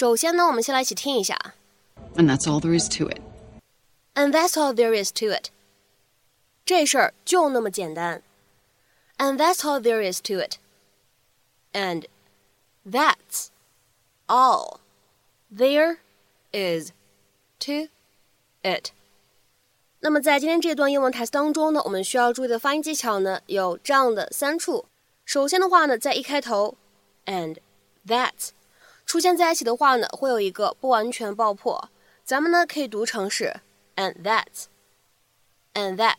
首先呢，我们先来一起听一下。And that's all there is to it. And that's all there is to it. 这事儿就那么简单。And that's all there is to it. And that's all there is to it. 那么在今天这段英文台词当中呢，我们需要注意的发音技巧呢有这样的三处。首先的话呢，在一开头，and that's 出现在一起的话呢，会有一个不完全爆破，咱们呢可以读成是 and that，and that。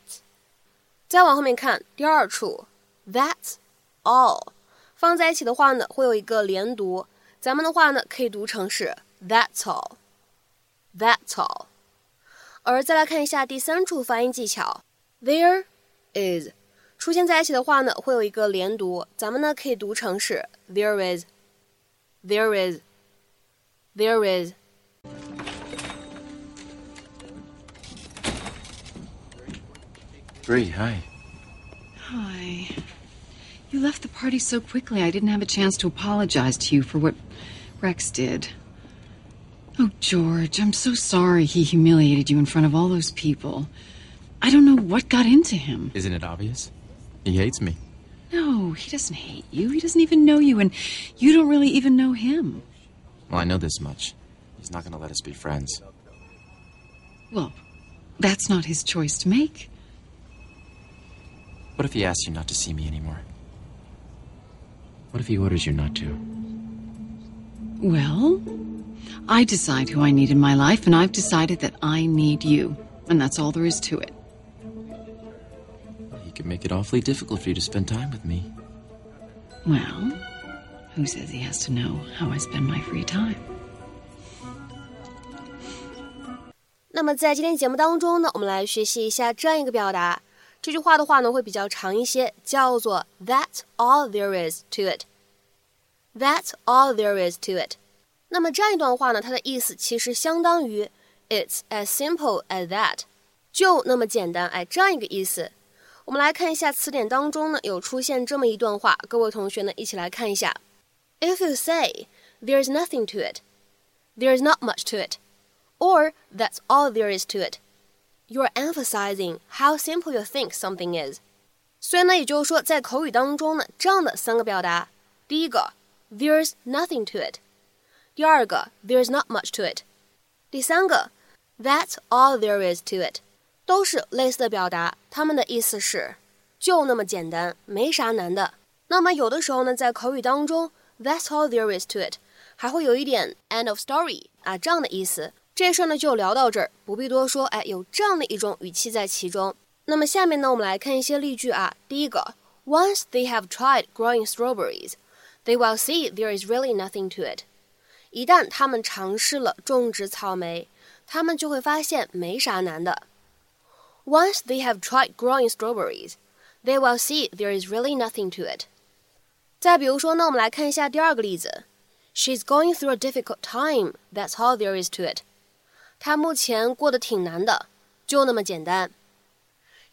再往后面看，第二处 that's all，放在一起的话呢，会有一个连读，咱们的话呢可以读成是 that's all，that's all。而再来看一下第三处发音技巧，there is 出现在一起的话呢，会有一个连读，咱们呢可以读成是 there is。There is. There is. Bree, hi. Hi. You left the party so quickly, I didn't have a chance to apologize to you for what Rex did. Oh, George, I'm so sorry he humiliated you in front of all those people. I don't know what got into him. Isn't it obvious? He hates me. No, he doesn't hate you. He doesn't even know you, and you don't really even know him. Well, I know this much. He's not going to let us be friends. Well, that's not his choice to make. What if he asks you not to see me anymore? What if he orders you not to? Well, I decide who I need in my life, and I've decided that I need you. And that's all there is to it could make it awfully difficult for you to spend time with me. Well, who says he has to know how I spend my free time? 那么在今天节目当中呢，我们来学习一下这样一个表达。这句话的话呢，会比较长一些，叫做 "That's all there is to it." That's all there is to it. 那么这样一段话呢，它的意思其实相当于 "It's as simple as that." 就那么简单，哎，这样一个意思。我们来看一下词典当中呢有出现这么一段话，各位同学呢一起来看一下：If you say there is nothing to it, there is not much to it, or that's all there is to it, you're emphasizing how simple you think something is. 所以呢，也就是说，在口语当中呢，这样的三个表达：第一个，there's there's nothing to it；第二个，there's there's not much to it；第三个，that's all there is to it。都是类似的表达，他们的意思是，就那么简单，没啥难的。那么有的时候呢，在口语当中，That's all there is to it，还会有一点 end of story 啊这样的意思。这事儿呢就聊到这儿，不必多说。哎，有这样的一种语气在其中。那么下面呢，我们来看一些例句啊。第一个，Once they have tried growing strawberries，they will see there is really nothing to it。一旦他们尝试了种植草莓，他们就会发现没啥难的。Once they have tried growing strawberries, they will see there is really nothing to it. She's going through a difficult time. That's all there is to it. 她目前过得挺难的，就那么简单。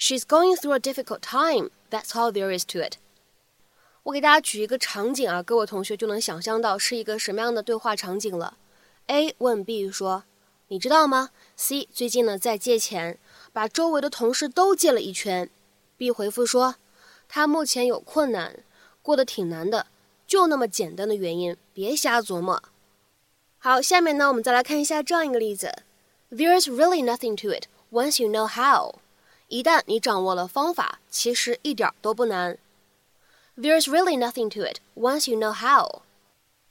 She's going through a difficult time. That's all there is to it. 我给大家举一个场景啊，各位同学就能想象到是一个什么样的对话场景了。A 问 B 说：“你知道吗？C 最近呢在借钱。把周围的同事都借了一圈，B 回复说，他目前有困难，过得挺难的，就那么简单的原因，别瞎琢磨。好，下面呢，我们再来看一下这样一个例子。There's really nothing to it once you know how。一旦你掌握了方法，其实一点都不难。There's really nothing to it once you know how。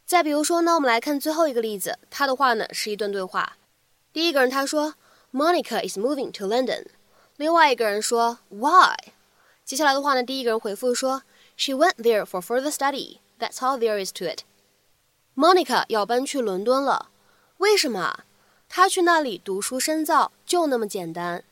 再比如说，呢，我们来看最后一个例子，他的话呢是一段对话。第一个人他说。Monica is moving to London。另外一个人说，Why？接下来的话呢，第一个人回复说，She went there for further study. That's all there is to it. Monica 要搬去伦敦了，为什么？她去那里读书深造，就那么简单。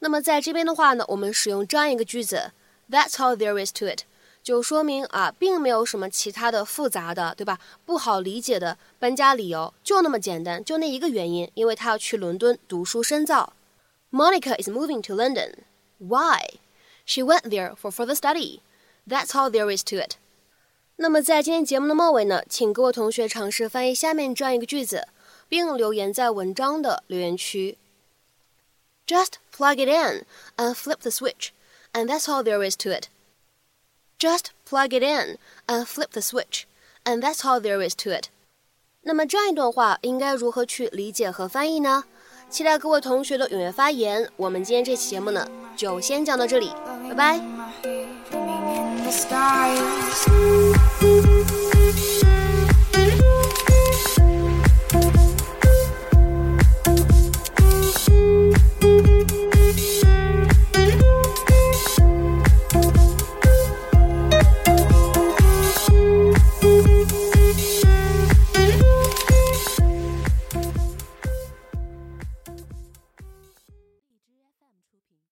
那么在这边的话呢，我们使用这样一个句子，That's all there is to it。就说明啊，并没有什么其他的复杂的，对吧？不好理解的搬家理由就那么简单，就那一个原因，因为他要去伦敦读书深造。Monica is moving to London. Why? She went there for further study. That's all there is to it. 那么在今天节目的末尾呢，请各位同学尝试翻译下面这样一个句子，并留言在文章的留言区。Just plug it in and flip the switch, and that's all there is to it. Just plug it in and flip the switch, and that's all there is to it. 那么这样一段话应该如何去理解和翻译呢？期待各位同学的踊跃发言。我们今天这期节目呢，就先讲到这里，拜拜。